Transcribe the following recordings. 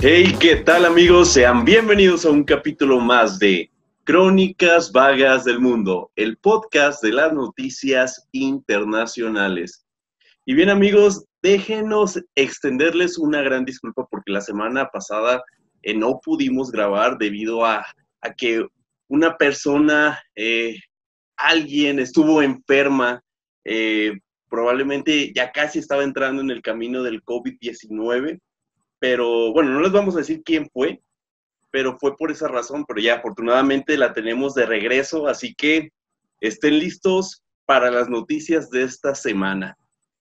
Hey, ¿qué tal amigos? Sean bienvenidos a un capítulo más de Crónicas Vagas del Mundo, el podcast de las noticias internacionales. Y bien amigos, déjenos extenderles una gran disculpa porque la semana pasada eh, no pudimos grabar debido a, que una persona, eh, alguien estuvo enferma, eh, probablemente ya casi estaba entrando en el camino del COVID-19 pero bueno, no les vamos a decir quién fue, pero fue por esa razón, pero ya afortunadamente la tenemos de regreso, así que estén listos para las noticias de esta semana.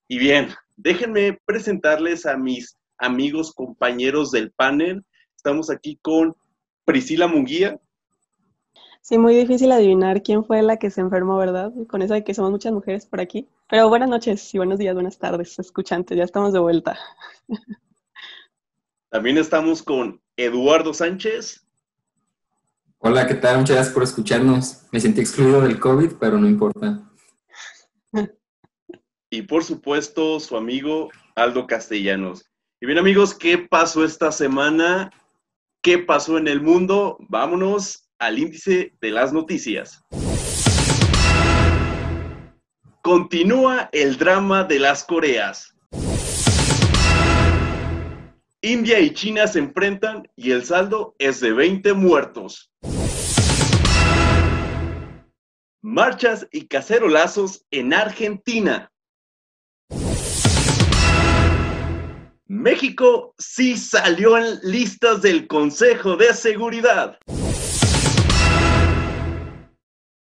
Y bien, déjenme presentarles a mis amigos, compañeros del panel. Estamos aquí con Priscila Munguía. Sí, muy difícil adivinar quién fue la que se enfermó, ¿verdad? Con eso de que somos muchas mujeres por aquí. Pero buenas noches y buenos días, buenas tardes, escuchantes, ya estamos de vuelta. También estamos con Eduardo Sánchez. Hola, ¿qué tal? Muchas gracias por escucharnos. Me sentí excluido del COVID, pero no importa. Y por supuesto, su amigo Aldo Castellanos. Y bien amigos, ¿qué pasó esta semana? ¿Qué pasó en el mundo? Vámonos al índice de las noticias. Continúa el drama de las Coreas. India y China se enfrentan y el saldo es de 20 muertos. Marchas y cacerolazos en Argentina. México sí salió en listas del Consejo de Seguridad.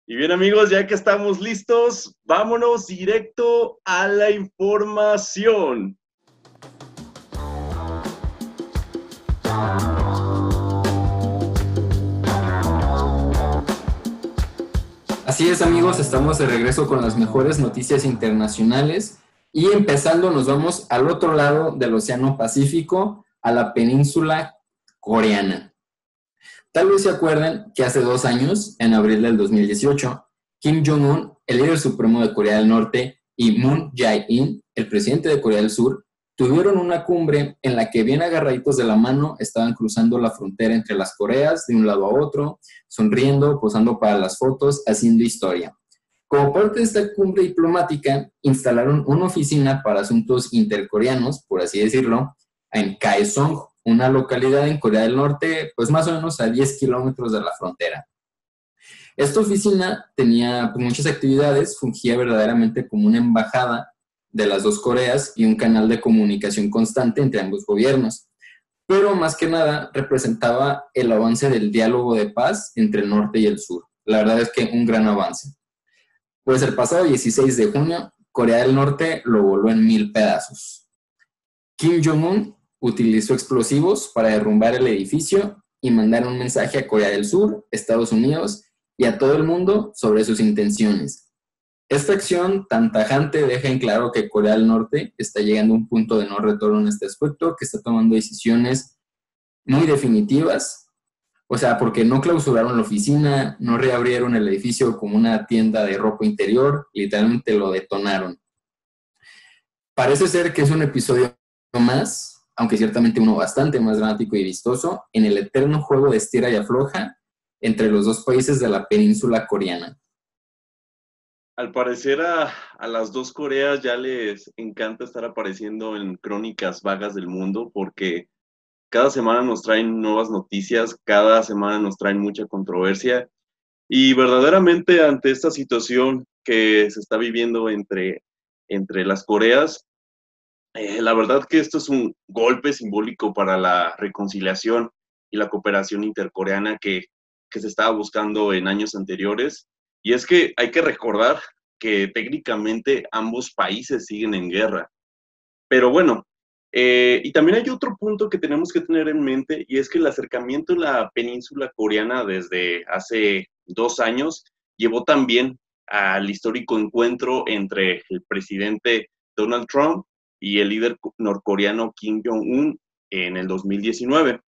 Y bien amigos, ya que estamos listos, vámonos directo a la información. Así es amigos, estamos de regreso con las mejores noticias internacionales y empezando nos vamos al otro lado del Océano Pacífico, a la península coreana. Tal vez se acuerdan que hace dos años, en abril del 2018, Kim Jong-un, el líder supremo de Corea del Norte, y Moon Jae-in, el presidente de Corea del Sur, tuvieron una cumbre en la que bien agarraditos de la mano estaban cruzando la frontera entre las Coreas de un lado a otro, sonriendo, posando para las fotos, haciendo historia. Como parte de esta cumbre diplomática, instalaron una oficina para asuntos intercoreanos, por así decirlo, en Kaesong, una localidad en Corea del Norte, pues más o menos a 10 kilómetros de la frontera. Esta oficina tenía muchas actividades, fungía verdaderamente como una embajada de las dos Coreas y un canal de comunicación constante entre ambos gobiernos. Pero más que nada representaba el avance del diálogo de paz entre el norte y el sur. La verdad es que un gran avance. Pues el pasado 16 de junio, Corea del Norte lo voló en mil pedazos. Kim Jong-un utilizó explosivos para derrumbar el edificio y mandar un mensaje a Corea del Sur, Estados Unidos y a todo el mundo sobre sus intenciones, esta acción tan tajante deja en claro que Corea del Norte está llegando a un punto de no retorno en este aspecto, que está tomando decisiones muy definitivas, o sea, porque no clausuraron la oficina, no reabrieron el edificio como una tienda de ropa interior, literalmente lo detonaron. Parece ser que es un episodio más, aunque ciertamente uno bastante más dramático y vistoso, en el eterno juego de estira y afloja entre los dos países de la península coreana al parecer a, las dos Coreas ya les encanta estar apareciendo en crónicas vagas del mundo porque cada semana nos traen nuevas noticias, cada semana nos traen mucha controversia. Y verdaderamente ante esta situación que se está viviendo entre, entre las Coreas, eh, la verdad que esto es un golpe simbólico para la reconciliación y la cooperación intercoreana que, que se estaba buscando en años anteriores y es que hay que recordar que técnicamente ambos países siguen en guerra. Pero bueno, eh, y también hay otro punto que tenemos que tener en mente y es que el acercamiento a la península coreana desde hace dos años llevó también al histórico encuentro entre el presidente Donald Trump y el líder norcoreano Kim Jong-un en el 2019.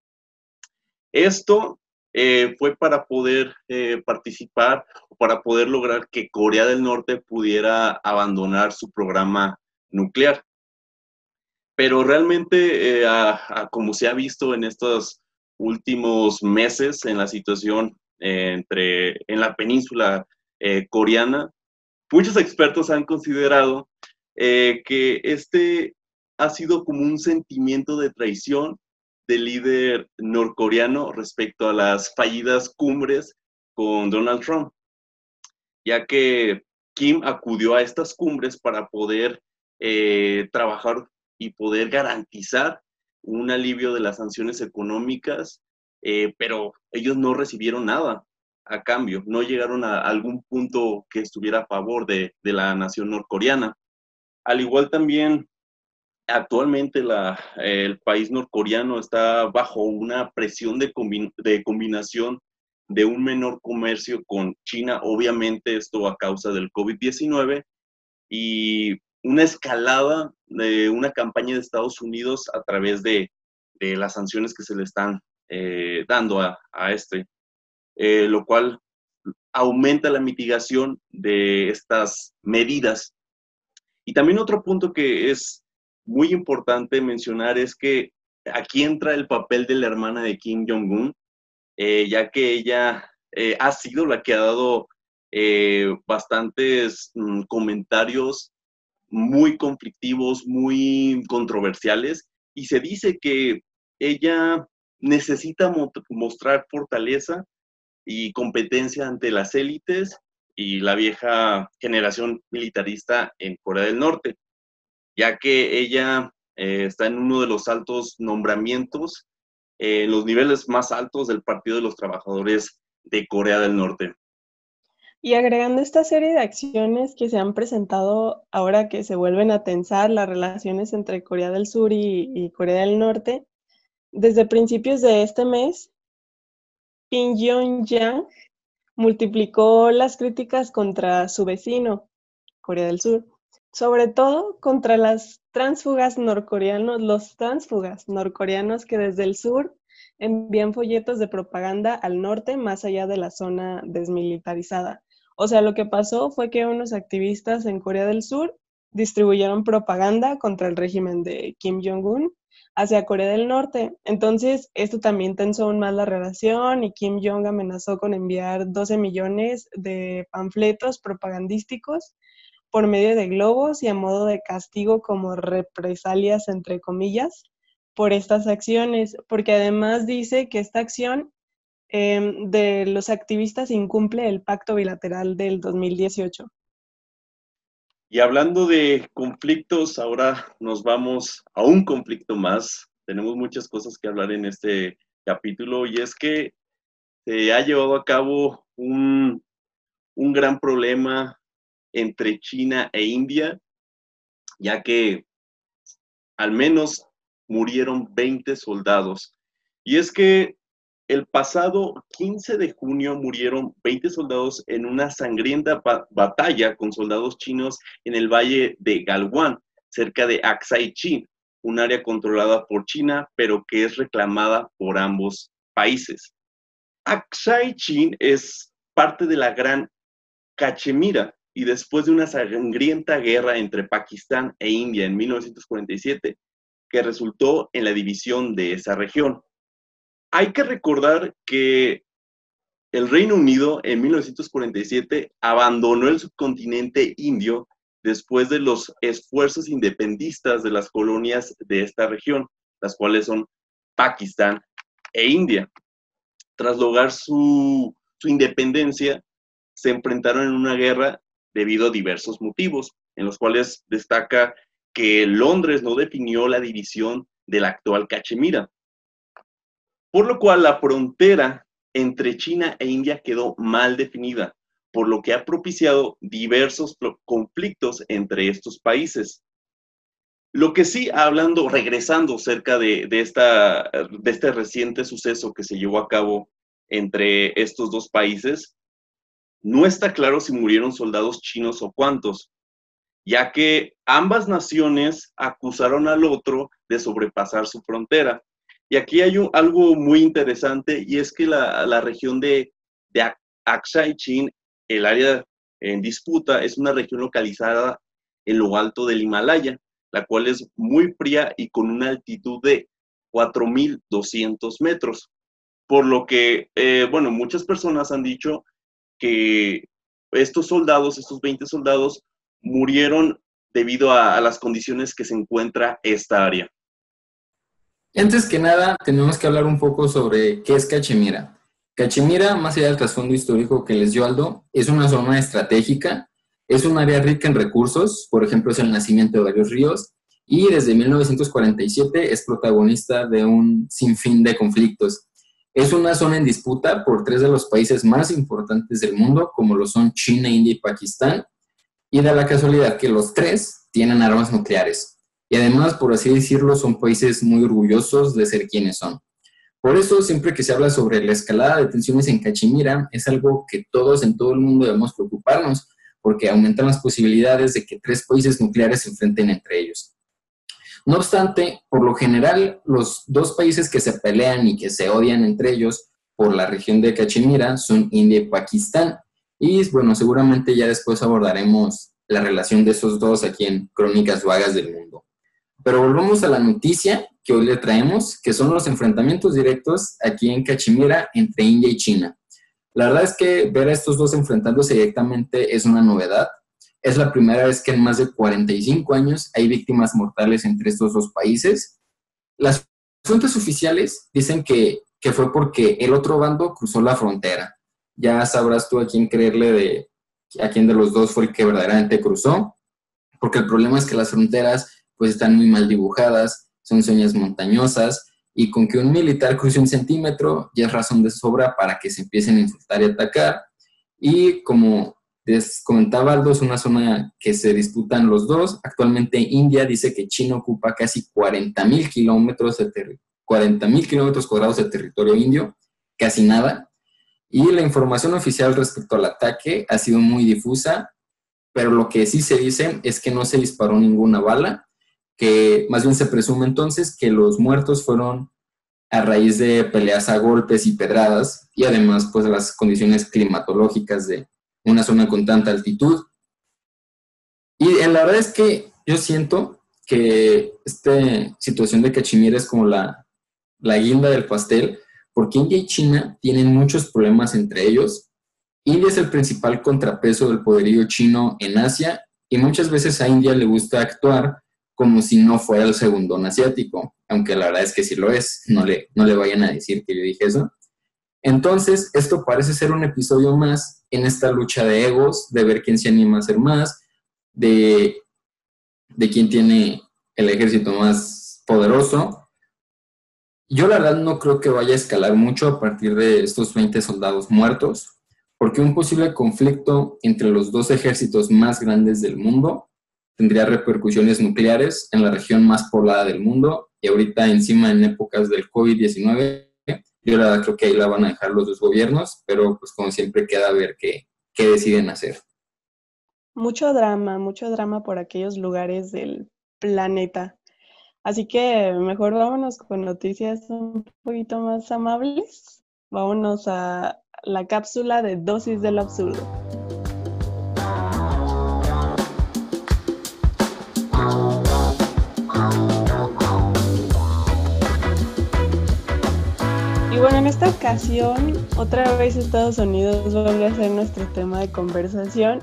Esto eh, fue para poder eh, participar o para poder lograr que Corea del Norte pudiera abandonar su programa nuclear. pero realmente, eh, como se ha visto en estos últimos meses en la situación entre, en la península coreana, muchos expertos han considerado que este ha sido como un sentimiento de traición del líder norcoreano respecto a las fallidas cumbres con Donald Trump, ya que Kim acudió a estas cumbres para poder eh, trabajar y poder garantizar un alivio de las sanciones económicas, eh, pero ellos no recibieron nada a cambio, no llegaron a algún punto que estuviera a favor de, de la nación norcoreana. Al igual también actualmente el país norcoreano está bajo una presión de, combinación de un menor comercio con China, obviamente esto a causa del COVID-19, y una escalada de una campaña de Estados Unidos a través de, las sanciones que se le están eh, dando a, este, eh, lo cual aumenta la mitigación de estas medidas. Y también otro punto que es muy importante mencionar es que aquí entra el papel de la hermana de Kim Jong-un, eh, ya que ella eh, ha sido la que ha dado eh, bastantes mm, comentarios muy conflictivos, muy controversiales, y se dice que ella necesita mostrar fortaleza y competencia ante las élites y la vieja generación militarista en Corea del Norte ya que ella eh, está en uno de los altos nombramientos, en eh, los niveles más altos del Partido de los Trabajadores de Corea del Norte. Y agregando esta serie de acciones que se han presentado ahora que se vuelven a tensar las relaciones entre Corea del Sur y, Corea del Norte, desde principios de este mes, Pyongyang multiplicó las críticas contra su vecino, Corea del Sur, sobre todo contra las transfugas norcoreanos, los transfugas norcoreanos que desde el sur envían folletos de propaganda al norte más allá de la zona desmilitarizada. O sea, lo que pasó fue que unos activistas en Corea del Sur distribuyeron propaganda contra el régimen de Kim Jong-un hacia Corea del Norte. Entonces, esto también tensó aún más la relación y Kim Jong amenazó con enviar 12 millones de panfletos propagandísticos por medio de globos y a modo de castigo como represalias, entre comillas, por estas acciones, porque además dice que esta acción em, de los activistas incumple el pacto bilateral del 2018. Y hablando de conflictos, ahora nos vamos a un conflicto más. Tenemos muchas cosas que hablar en este capítulo y es que se ha llevado a cabo un, un gran problema entre China e India, ya que al menos murieron 20 soldados. Y es que el pasado 15 de junio murieron 20 soldados en una sangrienta batalla con soldados chinos en el valle de Galwan, cerca de Aksai Chin, un área controlada por China, pero que es reclamada por ambos países. Aksai Chin es parte de la Gran Cachemira, y después de una sangrienta guerra entre Pakistán e India en 1947, que resultó en la división de esa región. Hay que recordar que el Reino Unido en 1947 abandonó el subcontinente indio después de los esfuerzos independistas de las colonias de esta región, las cuales son Pakistán e India. Tras lograr su, su independencia, se enfrentaron en una guerra debido a diversos motivos, en los cuales destaca que Londres no definió la división de la actual Cachemira, por lo cual la frontera entre China e India quedó mal definida, por lo que ha propiciado diversos conflictos entre estos países. Lo que sí, hablando, regresando cerca de, esta, de este reciente suceso que se llevó a cabo entre estos dos países, no está claro si murieron soldados chinos o cuántos, ya que ambas naciones acusaron al otro de sobrepasar su frontera. Y aquí hay algo muy interesante y es que la, región de, de Aksai Chin, el área en disputa, es una región localizada en lo alto del Himalaya, la cual es muy fría y con una altitud de 4.200 metros. Por lo que, eh, bueno, muchas personas han dicho que estos soldados, estos 20 soldados, murieron debido a, las condiciones que se encuentra esta área. Antes que nada, tenemos que hablar un poco sobre qué es Cachemira. Cachemira, más allá del trasfondo histórico que les dio Aldo, es una zona estratégica, es un área rica en recursos, por ejemplo, es el nacimiento de varios ríos, y desde 1947 es protagonista de un sinfín de conflictos. Es una zona en disputa por tres de los países más importantes del mundo, como lo son China, India y Pakistán, y da la casualidad que los tres tienen armas nucleares. Y además, por así decirlo, son países muy orgullosos de ser quienes son. Por eso, siempre que se habla sobre la escalada de tensiones en Cachemira, es algo que todos en todo el mundo debemos preocuparnos, porque aumentan las posibilidades de que tres países nucleares se enfrenten entre ellos. No obstante, por lo general, los dos países que se pelean y que se odian entre ellos por la región de Cachemira son India y Pakistán. Y bueno, seguramente ya después abordaremos la relación de esos dos aquí en Crónicas Vagas del Mundo. Pero volvamos a la noticia que hoy le traemos, que son los enfrentamientos directos aquí en Cachemira entre India y China. La verdad es que ver a estos dos enfrentándose directamente es una novedad. Es la primera vez que en más de 45 años hay víctimas mortales entre estos dos países. Las fuentes oficiales dicen que, que fue porque el otro bando cruzó la frontera ya sabrás tú a quién creerle de a quién de los dos fue el que verdaderamente cruzó, porque el problema es que las fronteras pues están muy mal dibujadas, son señas montañosas, y con que un militar cruce un centímetro ya es razón de sobra para que se empiecen a insultar y atacar. Y como les comentaba Aldo, es una zona que se disputan los dos. Actualmente India dice que China ocupa casi 40 mil kilómetros de 40 mil kilómetros cuadrados de territorio indio, casi nada, y la información oficial respecto al ataque ha sido muy difusa, pero lo que sí se dice es que no se disparó ninguna bala, que más bien se presume entonces que los muertos fueron a raíz de peleas a golpes y pedradas y además pues las condiciones climatológicas de una zona con tanta altitud. Y la verdad es que yo siento que esta situación de Cachemira es como la, la guinda del pastel, porque India y China tienen muchos problemas entre ellos. India es el principal contrapeso del poderío chino en Asia y muchas veces a India le gusta actuar como si no fuera el segundón asiático, aunque la verdad es que sí lo es, no le, no le vayan a decir que yo dije eso. Entonces, esto parece ser un episodio más en esta lucha de egos, de ver quién se anima a hacer más, de, de quién tiene el ejército más poderoso. Yo la verdad no creo que vaya a escalar mucho a partir de estos 20 soldados muertos, porque un posible conflicto entre los dos ejércitos más grandes del mundo tendría repercusiones nucleares en la región más poblada del mundo y ahorita encima en épocas del COVID-19, yo la creo que ahí la van a dejar los dos gobiernos, pero pues como siempre queda ver qué, qué deciden hacer. Mucho drama, mucho drama por aquellos lugares del planeta. Así que mejor vámonos con noticias un poquito más amables. Vámonos a la cápsula de dosis del absurdo. Y bueno, en esta ocasión, otra vez Estados Unidos vuelve a ser nuestro tema de conversación.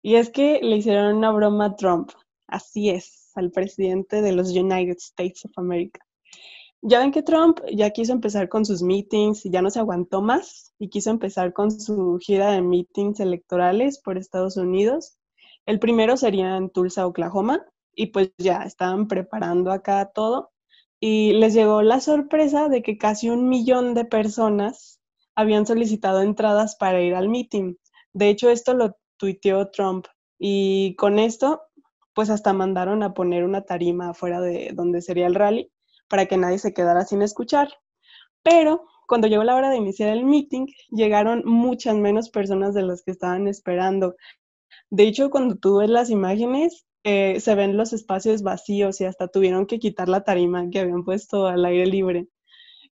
Y es que le hicieron una broma a Trump. Así es, al presidente de los United States of America. Ya ven que Trump ya quiso empezar con sus meetings y ya no se aguantó más y quiso empezar con su gira de meetings electorales por Estados Unidos. El primero sería en Tulsa, Oklahoma, y pues ya estaban preparando acá todo. Y les llegó la sorpresa de que casi un millón de personas habían solicitado entradas para ir al meeting. De hecho, esto lo tuiteó Trump. Y con esto pues hasta mandaron a poner una tarima afuera de donde sería el rally para que nadie se quedara sin escuchar. Pero cuando llegó la hora de iniciar el meeting, llegaron muchas menos personas de las que estaban esperando. De hecho, cuando tú ves las imágenes, eh, se ven los espacios vacíos y hasta tuvieron que quitar la tarima que habían puesto al aire libre.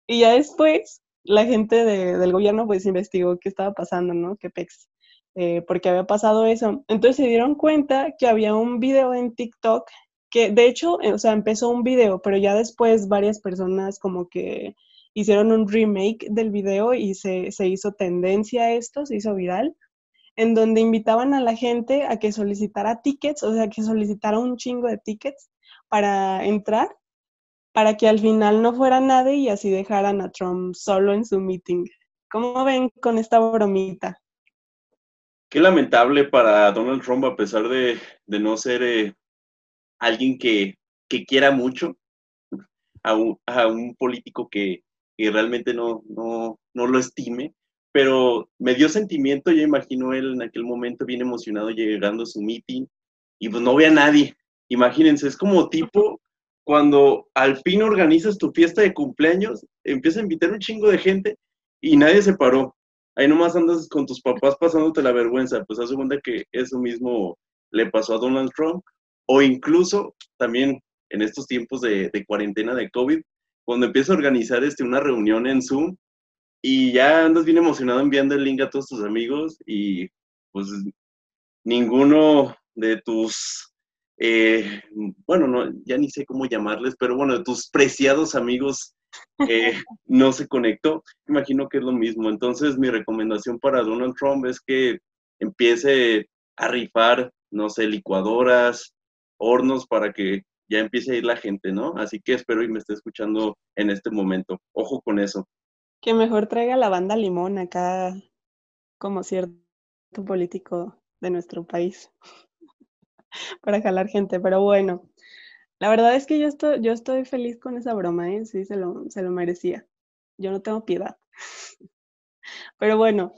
Y ya después, la gente del gobierno pues investigó qué estaba pasando, ¿no? Qué pex. Eh, porque había pasado eso. Entonces se dieron cuenta que había un video en TikTok que de hecho, eh, o sea, empezó un video, pero ya después varias personas como que hicieron un remake del video y se, se hizo tendencia a esto, se hizo viral, en donde invitaban a la gente a que solicitara tickets, o sea, que solicitara un chingo de tickets para entrar, para que al final no fuera nadie y así dejaran a Trump solo en su meeting. ¿Cómo ven con esta bromita? Qué lamentable para Donald Trump, a pesar de, no ser eh, alguien que, quiera mucho, a un, político que, realmente no, no, no, lo estime, pero me dio sentimiento, yo imagino él en aquel momento bien emocionado llegando a su meeting y pues no ve a nadie. Imagínense, es como tipo cuando al fin organizas tu fiesta de cumpleaños, empieza a invitar un chingo de gente y nadie se paró. Ahí nomás andas con tus papás pasándote la vergüenza. Pues hace cuenta que eso mismo le pasó a Donald Trump. O incluso también en estos tiempos de, cuarentena de COVID, cuando empieza a organizar este, una reunión en Zoom y ya andas bien emocionado enviando el link a todos tus amigos y pues ninguno de tus, eh, bueno, no, ya ni sé cómo llamarles, pero bueno, de tus preciados amigos eh, no se conectó. Imagino que es lo mismo. Entonces, mi recomendación para Donald Trump es que empiece a rifar, no sé, licuadoras, hornos para que ya empiece a ir la gente, ¿no? Así que espero y me esté escuchando en este momento. Ojo con eso. Que mejor traiga la banda limón acá como cierto político de nuestro país para jalar gente, pero bueno, la verdad es que yo estoy, yo estoy feliz con esa broma, ¿eh? Sí, se lo, se lo merecía. Yo no tengo piedad. Pero bueno,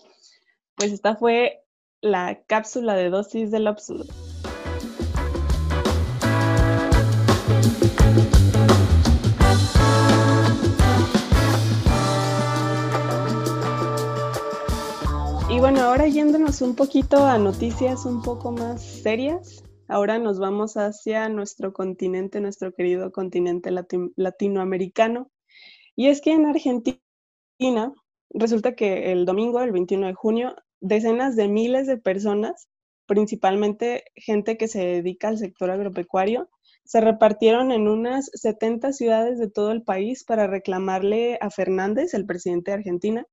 pues esta fue la cápsula de dosis del absurdo. Ahora yéndonos un poquito a noticias un poco más serias, Ahora nos vamos hacia nuestro continente, nuestro querido continente latinoamericano. Y es que en Argentina resulta que el domingo, el 21 de junio, decenas de miles de personas, principalmente gente que se dedica al sector agropecuario, se repartieron en unas 70 ciudades de todo el país para reclamarle a Fernández, el presidente de Argentina,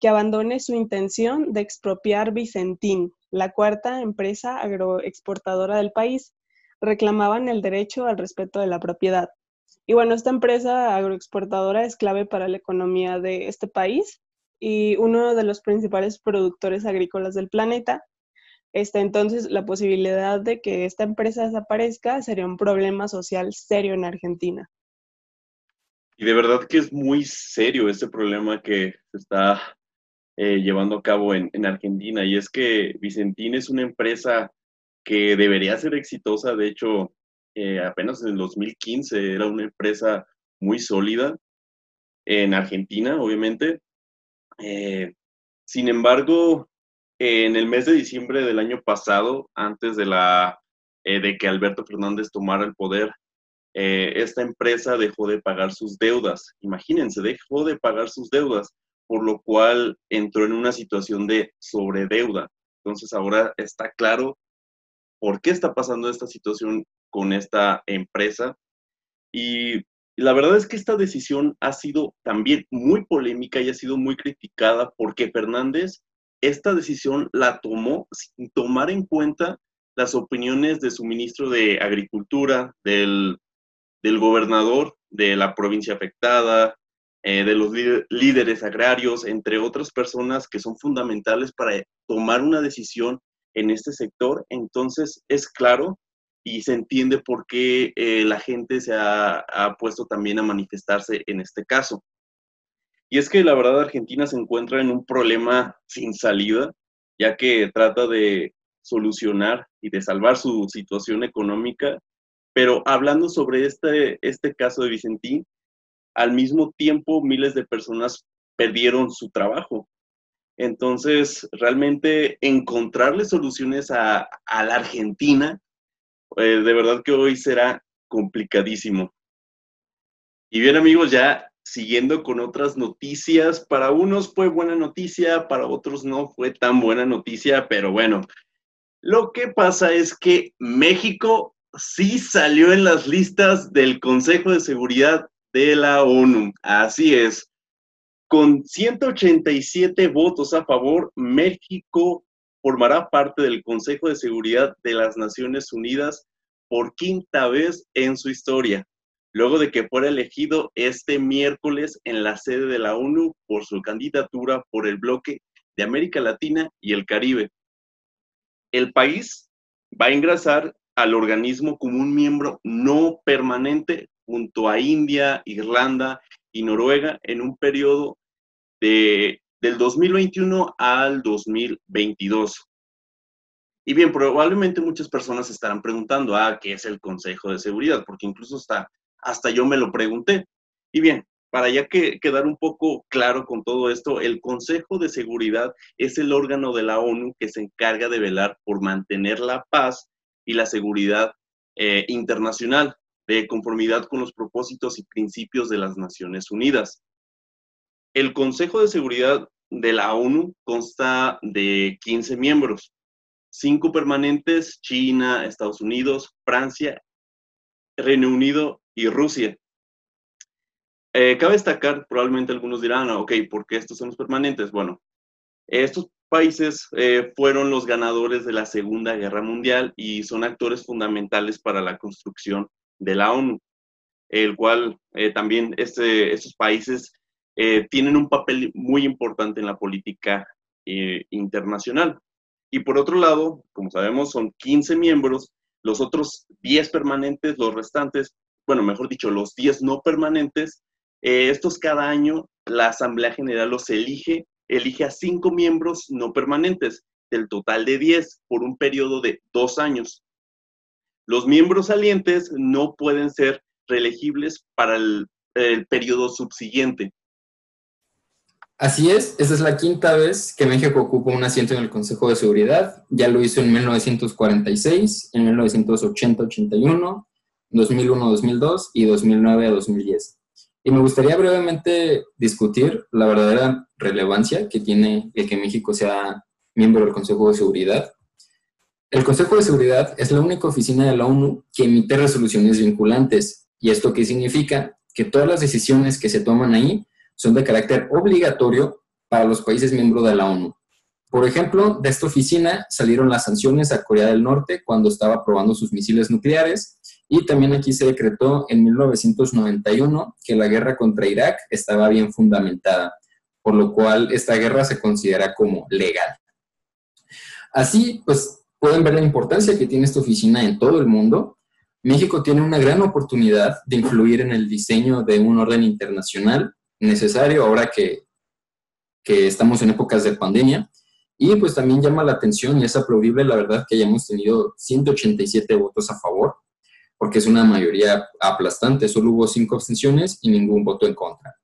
que abandone su intención de expropiar Vicentín, la cuarta empresa agroexportadora del país, reclamaban el derecho al respeto de la propiedad. Y bueno, esta empresa agroexportadora es clave para la economía de este país y uno de los principales productores agrícolas del planeta. Este, entonces, la posibilidad de que esta empresa desaparezca sería un problema social serio en Argentina. Y de verdad que es muy serio este problema que está eh, llevando a cabo en, Argentina. Y es que Vicentín es una empresa que debería ser exitosa. De hecho, eh, apenas en el 2015 era una empresa muy sólida en Argentina, obviamente. Eh, sin embargo, en el mes de diciembre del año pasado, antes de, la, de que Alberto Fernández tomara el poder, esta empresa dejó de pagar sus deudas. Imagínense, dejó de pagar sus deudas por lo cual entró en una situación de sobredeuda. Entonces ahora está claro por qué está pasando esta situación con esta empresa. Y la verdad es que esta decisión ha sido también muy polémica y ha sido muy criticada porque Fernández esta decisión la tomó sin tomar en cuenta las opiniones de su ministro de Agricultura, del, del gobernador de la provincia afectada, eh, de los líderes agrarios, entre otras personas que son fundamentales para tomar una decisión en este sector. Entonces es claro y se entiende por qué eh, la gente se ha, ha, puesto también a manifestarse en este caso. Y es que la verdad Argentina se encuentra en un problema sin salida, ya que trata de solucionar y de salvar su situación económica. Pero hablando sobre este, este caso de Vicentín, al mismo tiempo miles de personas perdieron su trabajo. Entonces, realmente encontrarle soluciones a, la Argentina, eh, de verdad que hoy será complicadísimo. Y bien amigos, ya siguiendo con otras noticias, para unos fue buena noticia, para otros no fue tan buena noticia, pero bueno, lo que pasa es que México sí salió en las listas del Consejo de Seguridad de la ONU. Así es. Con 187 votos a favor, México formará parte del Consejo de Seguridad de las Naciones Unidas por quinta vez en su historia, luego de que fuera elegido este miércoles en la sede de la ONU por su candidatura por el bloque de América Latina y el Caribe. El país va a ingresar al organismo como un miembro no permanente junto a India, Irlanda y Noruega en un periodo de, del 2021 al 2022. Y bien, probablemente muchas personas estarán preguntando, ah, ¿qué es el Consejo de Seguridad? Porque incluso hasta, hasta yo me lo pregunté. Y bien, para ya que quedar un poco claro con todo esto, el Consejo de Seguridad es el órgano de la ONU que se encarga de velar por mantener la paz y la seguridad eh, internacional de conformidad con los propósitos y principios de las Naciones Unidas. El Consejo de Seguridad de la ONU consta de 15 miembros, cinco permanentes, China, Estados Unidos, Francia, Reino Unido y Rusia. Eh, cabe destacar, probablemente algunos dirán, ok, ¿por qué estos son los permanentes? Bueno, estos países eh, fueron los ganadores de la Segunda Guerra Mundial y son actores fundamentales para la construcción de la ONU, el cual eh, también este, estos países eh, tienen un papel muy importante en la política internacional. Y por otro lado, como sabemos, son 15 miembros, los otros 10 permanentes, los restantes, bueno, mejor dicho, los 10 no permanentes, estos cada año la Asamblea General los elige elige a cinco miembros no permanentes del total de 10 por un periodo de dos años. Los miembros salientes no pueden ser reelegibles para el, periodo subsiguiente. Así es, esa es la quinta vez que México ocupa un asiento en el Consejo de Seguridad. Ya lo hizo en 1946, en 1980-81, 2001-2002 y 2009-2010. Y me gustaría brevemente discutir la verdadera relevancia que tiene el que México sea miembro del Consejo de Seguridad. El Consejo de Seguridad es la única oficina de la ONU que emite resoluciones vinculantes. ¿Y esto qué significa? Que todas las decisiones que se toman ahí son de carácter obligatorio para los países miembros de la ONU. Por ejemplo, de esta oficina salieron las sanciones a Corea del Norte cuando estaba probando sus misiles nucleares y también aquí se decretó en 1991 que la guerra contra Irak estaba bien fundamentada, por lo cual esta guerra se considera como legal. Así, pues pueden ver la importancia que tiene esta oficina en todo el mundo. México tiene una gran oportunidad de influir en el diseño de un orden internacional necesario ahora que, que estamos en épocas de pandemia. Y pues también llama la atención y es aplaudible la verdad que hayamos tenido 187 votos a favor porque es una mayoría aplastante, solo hubo cinco abstenciones y ningún voto en contra.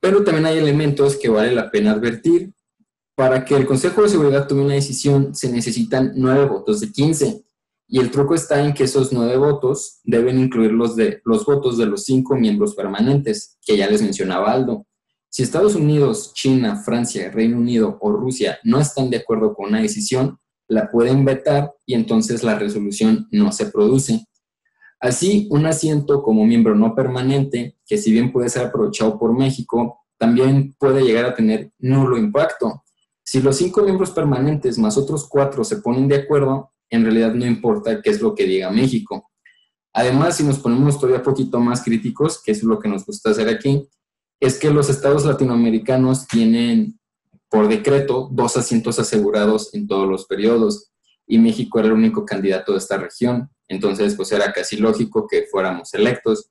Pero también hay elementos que vale la pena advertir. Para que el Consejo de Seguridad tome una decisión se necesitan nueve votos de 15 y el truco está en que esos nueve votos deben incluir los, de, los votos de los cinco miembros permanentes, que ya les mencionaba Aldo. Si Estados Unidos, China, Francia, Reino Unido o Rusia no están de acuerdo con una decisión, la pueden vetar y entonces la resolución no se produce. Así, un asiento como miembro no permanente, que si bien puede ser aprovechado por México, también puede llegar a tener nulo impacto. Si los cinco miembros permanentes más otros cuatro se ponen de acuerdo, en realidad no importa qué es lo que diga México. Además, si nos ponemos todavía poquito más críticos, que es lo que nos gusta hacer aquí, es que los estados latinoamericanos tienen por decreto dos asientos asegurados en todos los periodos y México era el único candidato de esta región, entonces pues era casi lógico que fuéramos electos.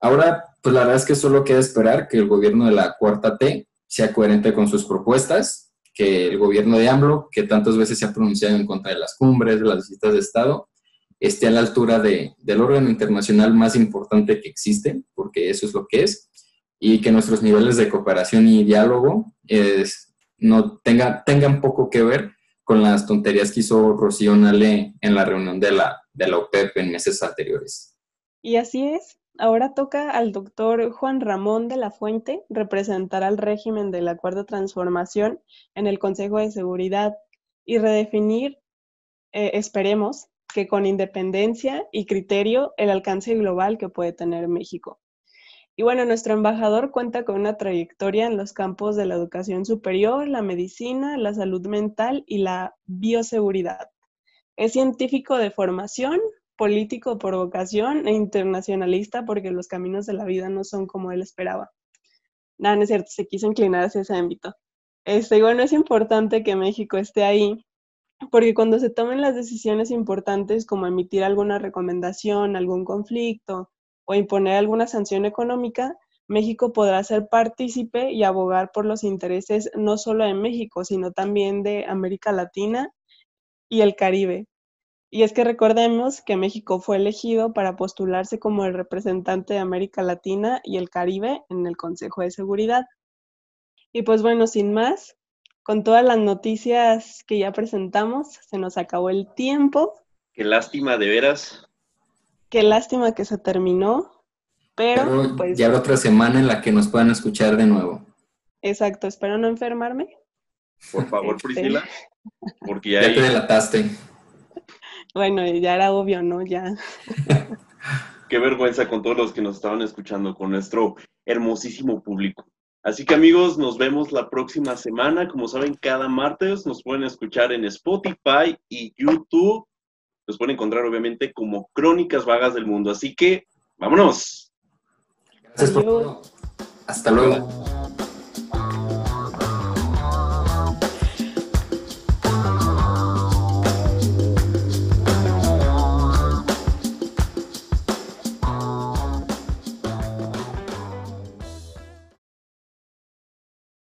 Ahora, pues la verdad es que solo queda esperar que el gobierno de la cuarta T sea coherente con sus propuestas, que el gobierno de AMLO, que tantas veces se ha pronunciado en contra de las cumbres, de las visitas de Estado, esté a la altura de, del órgano internacional más importante que existe, porque eso es lo que es, y que nuestros niveles de cooperación y diálogo no tenga, tengan poco que ver con las tonterías que hizo Rocío Nale en la reunión de la, de la OPEP en meses anteriores. Y así es, ahora toca al doctor Juan Ramón de la Fuente representar al régimen de la Cuarta Transformación en el Consejo de Seguridad y redefinir, eh, esperemos, que con independencia y criterio el alcance global que puede tener México. Y bueno, nuestro embajador cuenta con una trayectoria en los campos de la educación superior, la medicina, la salud mental y la bioseguridad. Es científico de formación, político por vocación e internacionalista porque los caminos de la vida no son como él esperaba. Nada, no es cierto, se quiso inclinar hacia ese ámbito. Este, bueno, es importante que México esté ahí porque cuando se tomen las decisiones importantes como emitir alguna recomendación, algún conflicto, o imponer alguna sanción económica, México podrá ser partícipe y abogar por los intereses no solo de México, sino también de América Latina y el Caribe. Y es que recordemos que México fue elegido para postularse como el representante de América Latina y el Caribe en el Consejo de Seguridad. Y pues bueno, sin más, con todas las noticias que ya presentamos, se nos acabó el tiempo. Qué lástima, de veras. Qué lástima que se terminó, pero, pues... Ya la otra semana en la que nos puedan escuchar de nuevo. Exacto, espero no enfermarme. Por favor, este. Priscila, porque ya... Ya te delataste. Bueno, ya era obvio, ¿no? Ya. Qué vergüenza con todos los que nos estaban escuchando, con nuestro hermosísimo público. Así que amigos, nos vemos la próxima semana. Como saben, cada martes nos pueden escuchar en Spotify y YouTube los pueden encontrar obviamente como Crónicas Vagas del Mundo. Así que, vámonos. Gracias por todo. Hasta luego.